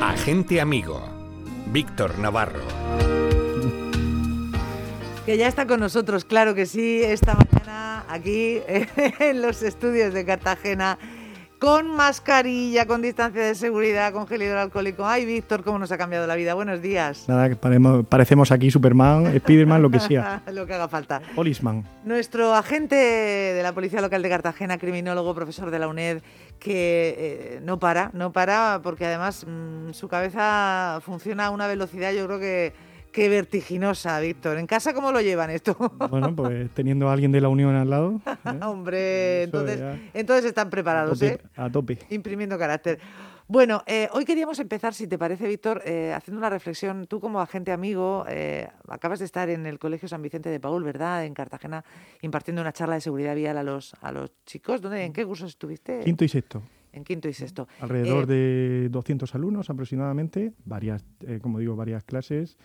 Agente amigo, Víctor Navarro. Que ya está con nosotros, claro que sí, esta mañana aquí en los estudios de Cartagena con mascarilla, con distancia de seguridad, con gel hidroalcohólico. Ay, Víctor, cómo nos ha cambiado la vida. Buenos días. Nada, que parecemos aquí Superman, Spiderman, lo que sea. lo que haga falta. Polisman. Nuestro agente de la Policía Local de Cartagena, criminólogo, profesor de la UNED, que eh, no para, no para, porque además mm, su cabeza funciona a una velocidad, yo creo que Qué vertiginosa, Víctor. ¿En casa cómo lo llevan esto? Bueno, pues teniendo a alguien de la Unión al lado. ¿eh? Hombre, entonces, entonces están preparados, ¿eh? A tope. Imprimiendo carácter. Bueno, eh, hoy queríamos empezar, si te parece, Víctor, eh, haciendo una reflexión. Tú como agente amigo, acabas de estar en el Colegio San Vicente de Paul, ¿verdad? En Cartagena, impartiendo una charla de seguridad vial a los, a los chicos. ¿Dónde, ¿En qué cursos estuviste? Quinto y sexto. En quinto y sexto. Alrededor de 200 alumnos aproximadamente, varias, como digo, varias clases.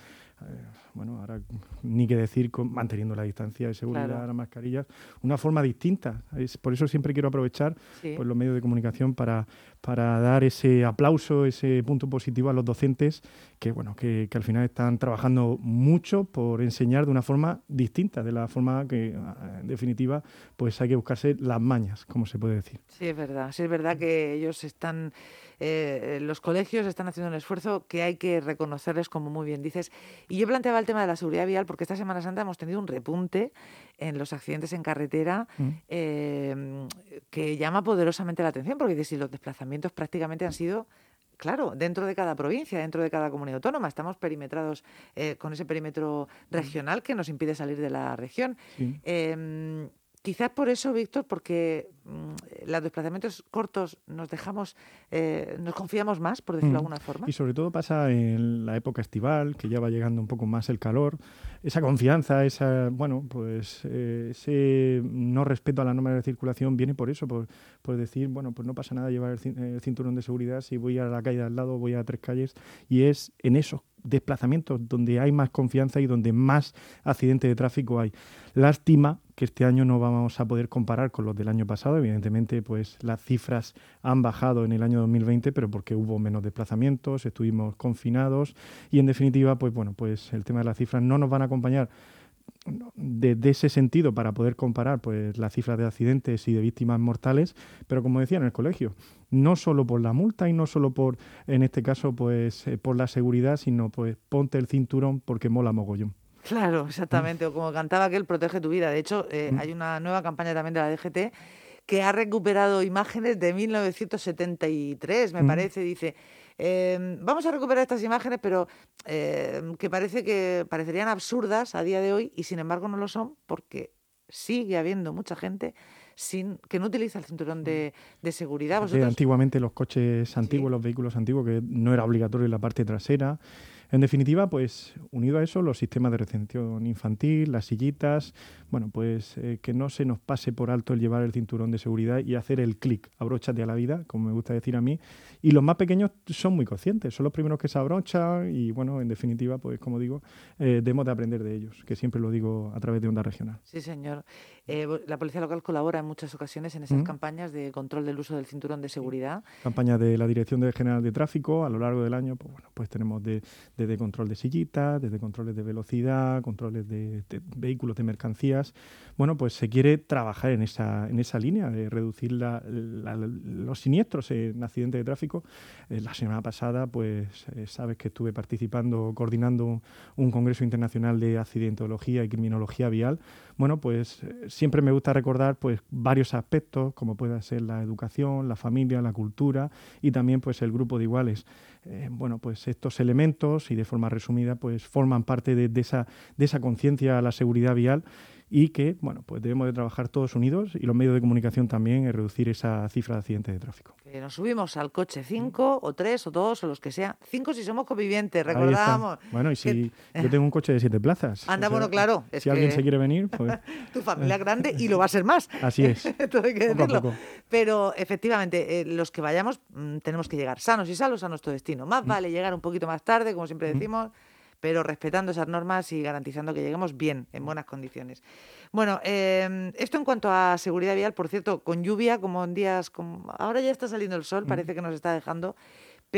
Eh, bueno, ahora ni que decir con, manteniendo la distancia de seguridad, las mascarillas, una forma distinta. Es, por eso siempre quiero aprovechar pues, los medios de comunicación para, para dar ese aplauso, ese punto positivo a los docentes que, bueno, que, que, al final están trabajando mucho por enseñar de una forma distinta, de la forma que, en definitiva, pues hay que buscarse las mañas, como se puede decir. Sí, es verdad. Sí, es verdad que ellos están eh, los colegios están haciendo un esfuerzo que hay que reconocerles, como muy bien dices. Y yo planteaba el tema de la seguridad vial porque esta Semana Santa hemos tenido un repunte en los accidentes en carretera mm. em, que llama poderosamente la atención, porque si los desplazamientos prácticamente han sido claro, dentro de cada provincia, dentro de cada comunidad autónoma. Estamos perimetrados eh, con ese perímetro mm. regional que nos impide salir de la región. Em, Quizás por eso, Víctor, porque mm, los desplazamientos cortos nos dejamos, eh, nos confiamos más, por decirlo de mm. alguna forma. Y sobre todo pasa en la época estival, que ya va llegando un poco más el calor, esa confianza, esa, bueno, pues eh, ese no respeto a la norma de circulación viene por eso, por, por decir, bueno, pues no pasa nada llevar el, cinturón de seguridad si voy a la calle al lado, voy a tres calles, y es en esos desplazamientos donde hay más confianza y donde más accidentes de tráfico hay. Lástima que este año no vamos a poder comparar con los del año pasado. Evidentemente, pues las cifras han bajado en el año 2020, pero porque hubo menos desplazamientos, estuvimos confinados y en definitiva, pues bueno, pues el tema de las cifras no nos van a acompañar desde ese sentido para poder comparar pues las cifras de accidentes y de víctimas mortales, pero como decía en el colegio, no solo por la multa y no solo por en este caso pues eh, por la seguridad, sino pues ponte el cinturón porque mola mogollón. Claro, exactamente. O como cantaba aquel, protege tu vida. De hecho, eh, mm. hay una nueva campaña también de la DGT que ha recuperado imágenes de 1973, me mm. parece. Dice, em, vamos a recuperar estas imágenes, pero em, que parece que parecerían absurdas a día de hoy y sin embargo no lo son porque sigue habiendo mucha gente sin que no utiliza el cinturón de, de seguridad. antiguamente los coches antiguos, los vehículos antiguos, que no era obligatorio en la parte trasera. En definitiva, pues unido a eso, los sistemas de retención infantil, las sillitas, bueno, pues eh, que no se nos pase por alto el llevar el cinturón de seguridad y hacer el clic, abróchate a la vida, como me gusta decir a mí. Y los más pequeños son muy conscientes, son los primeros que se abrochan y, bueno, en definitiva, pues como digo, eh, debemos de aprender de ellos, que siempre lo digo a través de Onda Regional. Sí, señor. Eh, la Policía Local colabora en muchas ocasiones en esas campañas de control del uso del cinturón de seguridad. Campañas de la Dirección General de Tráfico a lo largo del año, pues bueno, pues tenemos desde control de sillitas, desde controles de velocidad, controles de, vehículos de mercancías. Bueno, pues se quiere trabajar en esa, en esa línea de reducir los siniestros en accidentes de tráfico. Eh, la semana pasada, pues eh, sabes que estuve participando, coordinando un congreso internacional de accidentología y criminología vial. Bueno, pues siempre me gusta recordar pues varios aspectos, como puede ser la educación, la familia, la cultura y también pues el grupo de iguales. Eh, bueno, pues estos elementos y de forma resumida pues forman parte de, de esa, de esa conciencia a la seguridad vial y que bueno, pues debemos de trabajar todos unidos y los medios de comunicación también en reducir esa cifra de accidentes de tráfico. Que nos subimos al coche cinco o tres o dos o los que sea. Cinco si somos convivientes, recordamos. Bueno, y si yo tengo un coche de siete plazas. Anda, bueno, claro. si alguien se quiere venir, pues... tu familia grande y lo va a ser más. Así es. hay que decirlo. Pero efectivamente, eh, los que vayamos mm, tenemos que llegar sanos y salos a nuestro destino. Más mm. vale llegar un poquito más tarde, como siempre mm. Pero respetando esas normas y garantizando que lleguemos bien, en buenas condiciones. Bueno, em, esto en cuanto a seguridad vial, por cierto, con lluvia, como en días, como ahora ya está saliendo el sol, parece que nos está dejando,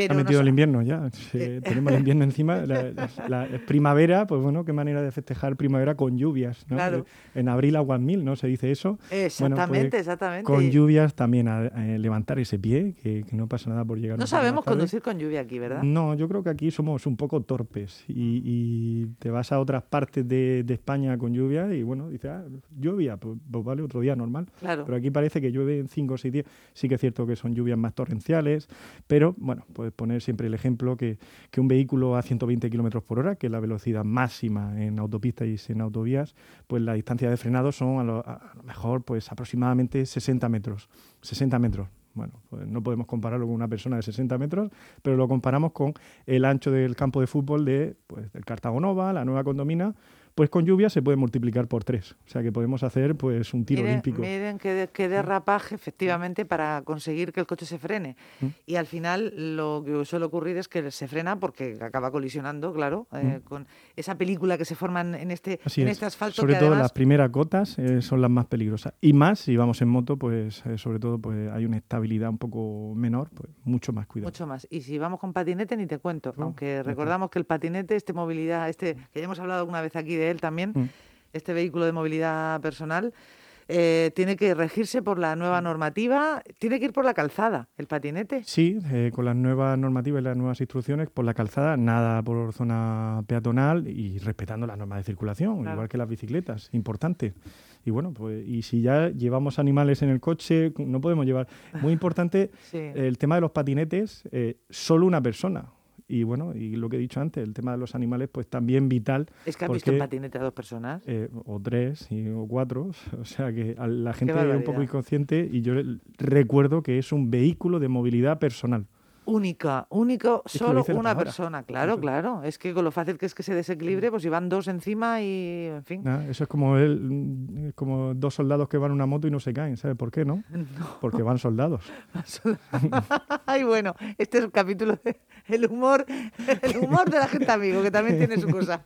ha metido el invierno ya. Eh. tenemos el invierno encima. La, primavera, pues bueno, qué manera de festejar primavera con lluvias. ¿no? Claro. En abril aguas mil, ¿no? Se dice eso. Exactamente, pues, exactamente. Con lluvias también a, levantar ese pie, que, no pasa nada por llegar. No sabemos conducir con lluvia aquí, ¿verdad? No, yo creo que aquí somos un poco torpes y, te vas a otras partes de, España con lluvia y bueno, dices, ah, lluvia, pues, pues, vale, otro día normal. Claro. Pero aquí parece que llueve en 5 o 6 días. Sí que es cierto que son lluvias más torrenciales, pero bueno, poner siempre el ejemplo que, que un vehículo a 120 kilómetros por hora, que es la velocidad máxima en autopistas y en autovías, pues la distancia de frenado son a lo, a lo mejor pues aproximadamente 60 metros. 60 metros. Bueno, pues no podemos compararlo con una persona de 60 metros, pero lo comparamos con el ancho del campo de fútbol de, pues, del Cartago Nova, la nueva condomina, pues con lluvia se puede multiplicar por tres. O sea que podemos hacer pues un tiro olímpico. Miren qué, qué, derrapaje efectivamente para conseguir que el coche se frene. Mm. Y al final lo que suele ocurrir es que se frena porque acaba colisionando, claro, eh, mm. con esa película que se forma en este, en este asfalto. Sobre todo las primeras gotas eh, son las más peligrosas. Y más si vamos en moto, pues eh, sobre todo pues hay una estabilidad un poco menor, pues mucho más cuidado. Mucho más. Y si vamos con patinete ni te cuento, aunque recordamos que el patinete, este movilidad, este que ya hemos hablado alguna vez aquí de él también, mm. este vehículo de movilidad personal, eh, tiene que regirse por la nueva normativa, tiene que ir por la calzada, el patinete. Sí, eh, con las nuevas normativas y las nuevas instrucciones, por la calzada, nada por zona peatonal y respetando las normas de circulación, igual que las bicicletas, importante. Y bueno, pues y si ya llevamos animales en el coche, no podemos llevar. Muy importante el tema de los patinetes, eh, solo una persona. Y bueno, y lo que he dicho antes, el tema de los animales, pues también vital. ¿Es que has visto en patinete a dos personas? Eh, o tres, o cuatro. O sea que la gente es un poco inconsciente y yo recuerdo que es un vehículo de movilidad personal única, único, solo una persona. Claro, claro. Es que con lo fácil que es que se desequilibre, pues van dos encima y, en fin. eso es como el, como dos soldados que van en una moto y no se caen, ¿sabes por qué, no? Porque van soldados. Ay, bueno, este es el capítulo de el humor, el humor de la gente amigo, que también tiene su cosa.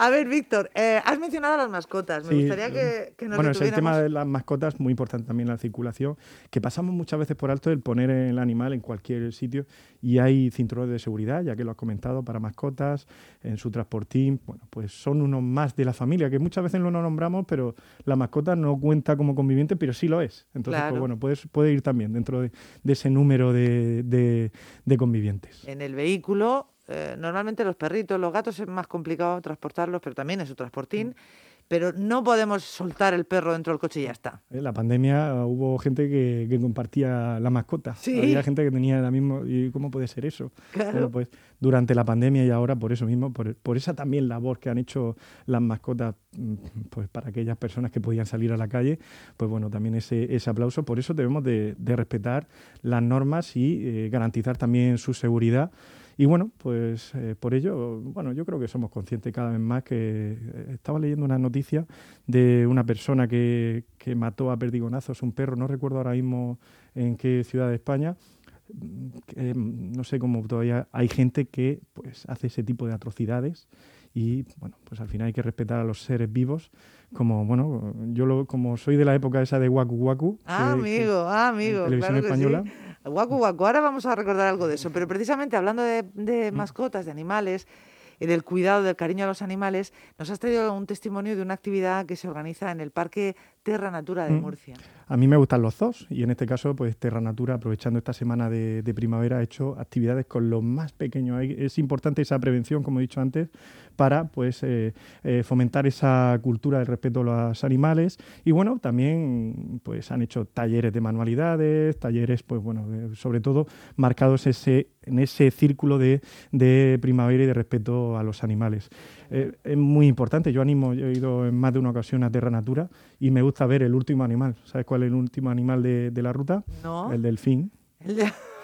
A ver, Víctor, eh, has mencionado a las mascotas. Me gustaría que, que nos Bueno, es el tema de las mascotas, muy importante también la circulación, que pasamos muchas veces por alto el poner el animal en cualquier sitio y hay cinturones de seguridad, ya que lo has comentado, para mascotas, en su transportín. Bueno, pues son unos más de la familia, que muchas veces no lo nombramos, pero la mascota no cuenta como conviviente, pero sí lo es. Entonces, pues bueno, puede, puede ir también dentro de, ese número de, de convivientes. En el vehículo eh, normalmente los perritos, los gatos es más complicado transportarlos, pero también es su transportín. Mm. Pero no podemos soltar el perro dentro del coche y ya está. En la pandemia uh, hubo gente que, compartía la mascota. Había gente que tenía la misma. ¿Y cómo puede ser eso? Claro. pues durante la pandemia y ahora por eso mismo, por, por, esa también labor que han hecho las mascotas mm, pues para aquellas personas que podían salir a la calle, pues bueno, también ese, ese aplauso. Por eso debemos de, respetar las normas y eh, garantizar también su seguridad y bueno, pues eh, por ello, bueno, yo creo que somos conscientes cada vez más que eh, estaba leyendo una noticia de una persona que, que mató a perdigonazos un perro, no recuerdo ahora mismo en qué ciudad de España, no sé cómo todavía hay gente que pues hace ese tipo de atrocidades y bueno pues al final hay que respetar a los seres vivos como bueno yo lo, como soy de la época esa de Waku Waku ah amigo ah amigo televisión española Guacu, guacu. Ahora vamos a recordar algo de eso. Pero precisamente hablando de, mascotas, de animales, del cuidado, del cariño a los animales, nos has traído un testimonio de una actividad que se organiza en el Parque Terra Natura de mm. Murcia. A mí me gustan los zoos y en este caso, pues Terra Natura, aprovechando esta semana de, primavera, ha hecho actividades con los más pequeños. Es importante esa prevención, como he dicho antes, para pues eh, eh, fomentar esa cultura del respeto a los animales. Y bueno, también pues han hecho talleres de manualidades, talleres, pues bueno, sobre todo marcados ese, en ese círculo de, de primavera y de respeto a los animales. Eh, es muy importante. Yo animo, yo he ido en más de una ocasión a Terra Natura y me gusta ver el último animal. ¿Sabes cuál es el último animal de, de la ruta? No. El delfín.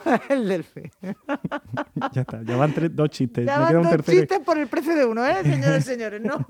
El de... el delfín. ya está, ya van dos chistes. Ya van dos chistes por el precio de uno, ¿eh, señores y señores? No,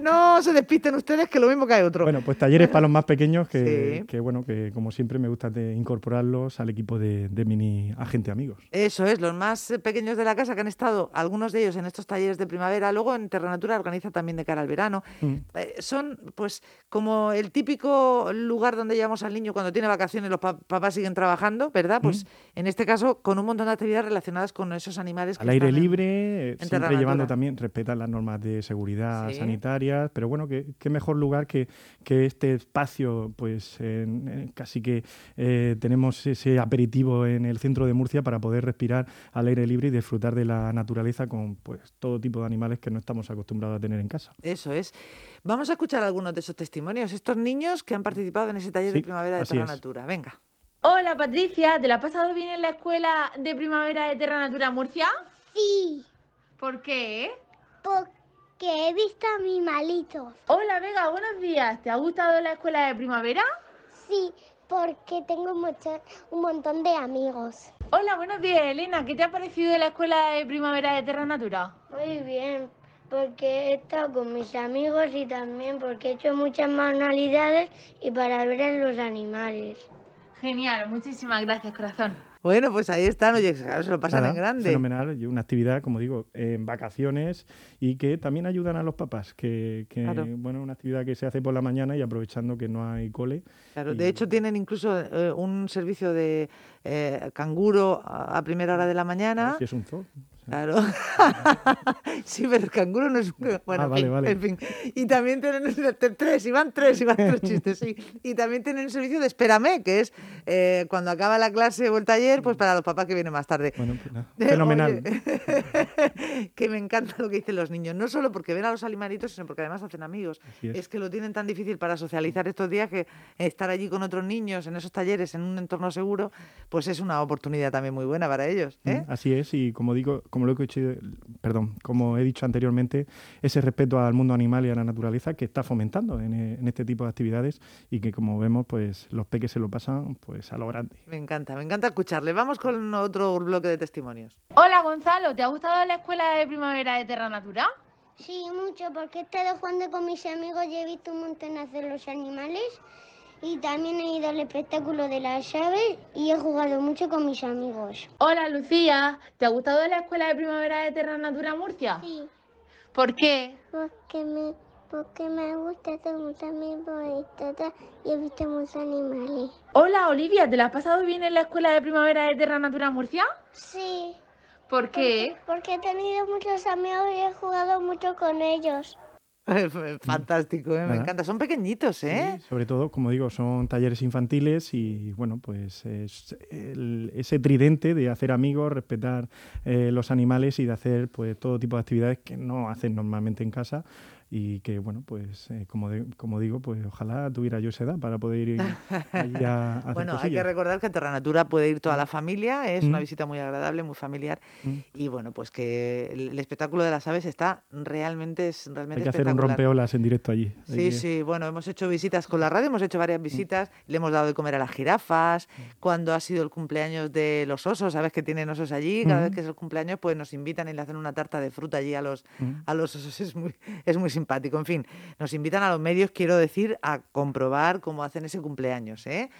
no se despisten ustedes que lo mismo que hay otro. Bueno, pues talleres para los más pequeños que, que bueno, que como siempre me gusta incorporarlos al equipo de, de, mini agente amigos. Eso es, los más pequeños de la casa que han estado, algunos de ellos en estos talleres de primavera, luego en Terranatura organiza también de cara al verano. Mm. Eh, son pues como el típico lugar donde llevamos al niño cuando tiene vacaciones, los papás siguen trabajando, ¿verdad? Pues mm. en este caso con un montón de actividades relacionadas con esos animales. Al aire libre, siempre llevando también, respetan las normas de seguridad sanitarias, pero bueno, qué mejor lugar que, que este espacio, pues casi que eh, tenemos ese aperitivo en el centro de Murcia para poder respirar al aire libre y disfrutar de la naturaleza con pues todo tipo de animales que no estamos acostumbrados a tener en casa. Eso es. Vamos a escuchar algunos de esos testimonios, estos niños que han participado en ese taller de primavera de Terra Natura. Venga. Hola Patricia, ¿te la has pasado bien en la escuela de primavera de Terra Natura Murcia? Sí. ¿Por qué? Porque he visto a mi malito. Hola Vega, buenos días. ¿Te ha gustado la escuela de primavera? Sí, porque tengo mucho, un montón de amigos. Hola, buenos días Elena. ¿Qué te ha parecido la escuela de primavera de Terra Natura? Muy bien, porque he estado con mis amigos y también porque he hecho muchas manualidades y para ver a los animales. Genial, muchísimas gracias, corazón. Bueno, pues ahí están, oye, se lo pasan en grande. Fenomenal, y una actividad, como digo, en vacaciones y que también ayudan a los papás, que, que bueno, una actividad que se hace por la mañana y aprovechando que no hay cole. Claro, de hecho tienen incluso eh, un servicio de eh, canguro a primera hora de la mañana. Si es un zoo. Claro. sí, pero el canguro no es un... Bueno, ah, en, fin, Y también tienen tres, y van tres, y van tres chistes, sí. Y también tienen el servicio de espérame, que es eh, cuando acaba la clase o el taller, pues para los papás que vienen más tarde. Bueno, pues fenomenal. que me encanta lo que dicen los niños. No solo porque ven a los animalitos, sino porque además hacen amigos. Es. que lo tienen tan difícil para socializar estos días que estar allí con otros niños en esos talleres, en un entorno seguro, pues es una oportunidad también muy buena para ellos. ¿eh? Mm, así es, y como digo, como lo he dicho, perdón, como he dicho anteriormente, ese respeto al mundo animal y a la naturaleza que está fomentando en, este tipo de actividades y que como vemos, pues los peques se lo pasan pues a lo grande. Me encanta, me encanta escucharle. Vamos con otro bloque de testimonios. Hola Gonzalo, ¿te ha gustado la escuela de primavera de Terra Natura? Sí, mucho, porque he estado jugando con mis amigos y he visto un montón de los animales y también he ido al espectáculo de las aves y he jugado mucho con mis amigos. Hola Lucía, ¿te ha gustado la escuela de primavera de Terra Natura Murcia? Sí. ¿Por qué? Porque me, porque me gusta también bonito y he visto muchos animales. Hola Olivia, ¿te la has pasado bien en la escuela de primavera de Terra Natura Murcia? Sí. ¿Por qué? porque he tenido muchos amigos y he jugado mucho con ellos. Fantástico, ¿eh? me encanta. Son pequeñitos, ¿eh? sobre todo, como digo, son talleres infantiles y, bueno, pues es ese tridente de hacer amigos, respetar eh, los animales y de hacer pues todo tipo de actividades que no hacen normalmente en casa y que bueno pues eh, como como digo pues ojalá tuviera yo esa edad para poder ir allí a, hacer bueno hay que recordar que a Terra Natura puede ir toda la familia es una mm. visita muy agradable muy familiar mm. y bueno pues que el, espectáculo de las aves está realmente es realmente hay que hacer un rompeolas en directo allí sí sí bueno hemos hecho visitas con la radio hemos hecho varias mm. visitas le hemos dado de comer a las jirafas cuando ha sido el cumpleaños de los osos sabes que tienen osos allí cada vez que es el cumpleaños pues nos invitan y le hacen una tarta de fruta allí a los a los osos es muy es muy simpático. En fin, nos invitan a los medios, quiero decir, a comprobar cómo hacen ese cumpleaños. ¿eh?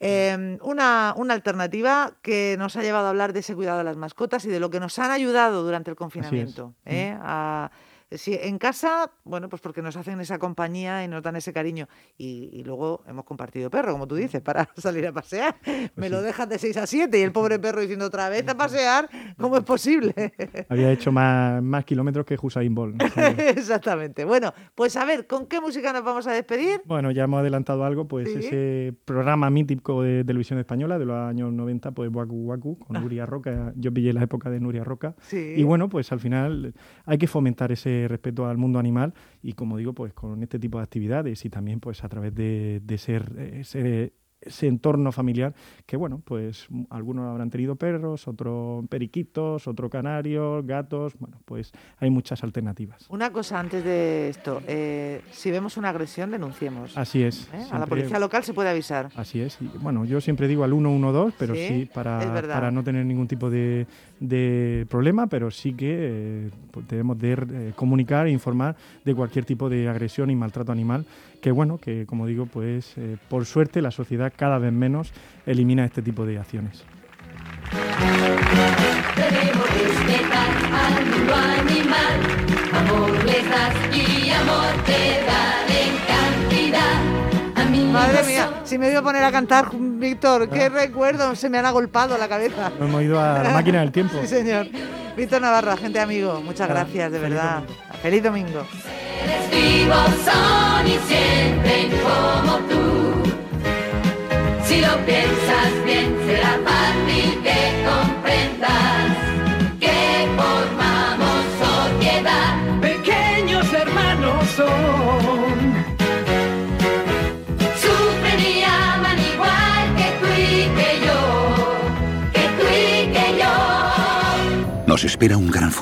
Em, una, una, alternativa que nos ha llevado a hablar de ese cuidado de las mascotas y de lo que nos han ayudado durante el confinamiento. ¿eh? Mm. A, si en casa, bueno, pues porque nos hacen esa compañía y nos dan ese cariño. Y, luego hemos compartido perro, como tú dices, para salir a pasear. Pues Me lo dejas de 6 a 7 y el pobre perro diciendo otra vez a pasear, ¿cómo es posible? Había hecho más, más kilómetros que Hussein Bolt. Exactamente. Bueno, pues a ver, ¿con qué música nos vamos a despedir? Bueno, ya hemos adelantado algo, pues ese programa mítico de televisión española de los años 90, pues Waku Waku, con ah. Nuria Roca. Yo pillé la época de Nuria Roca. Y bueno, pues al final hay que fomentar ese respeto al mundo animal y como digo, pues con este tipo de actividades y también pues a través de, ser, eh, ser ese entorno familiar que, bueno, pues algunos habrán tenido perros, otros periquitos, otros canarios, gatos, bueno, pues hay muchas alternativas. Una cosa antes de esto, eh, si vemos una agresión, denunciemos. Así es. ¿Eh? a la policía local se puede avisar. Así es. Y, bueno, yo siempre digo al 112, pero sí, para, para no tener ningún tipo de, de problema, pero sí que eh, pues debemos de comunicar e informar de cualquier tipo de agresión y maltrato animal que bueno, que como digo, pues eh, por suerte la sociedad cada vez menos elimina este tipo de acciones. Madre mía, Si me voy a poner a cantar, Víctor, qué recuerdo, se me han agolpado la cabeza. Hemos ido a la máquina del tiempo. Sí, señor. Víctor Navarro, agente amigo, muchas gracias, de verdad. Feliz domingo. Seres vivos son y sienten como tú. Si lo piensas bien, será fácil que comprendas Nos espera un gran futuro.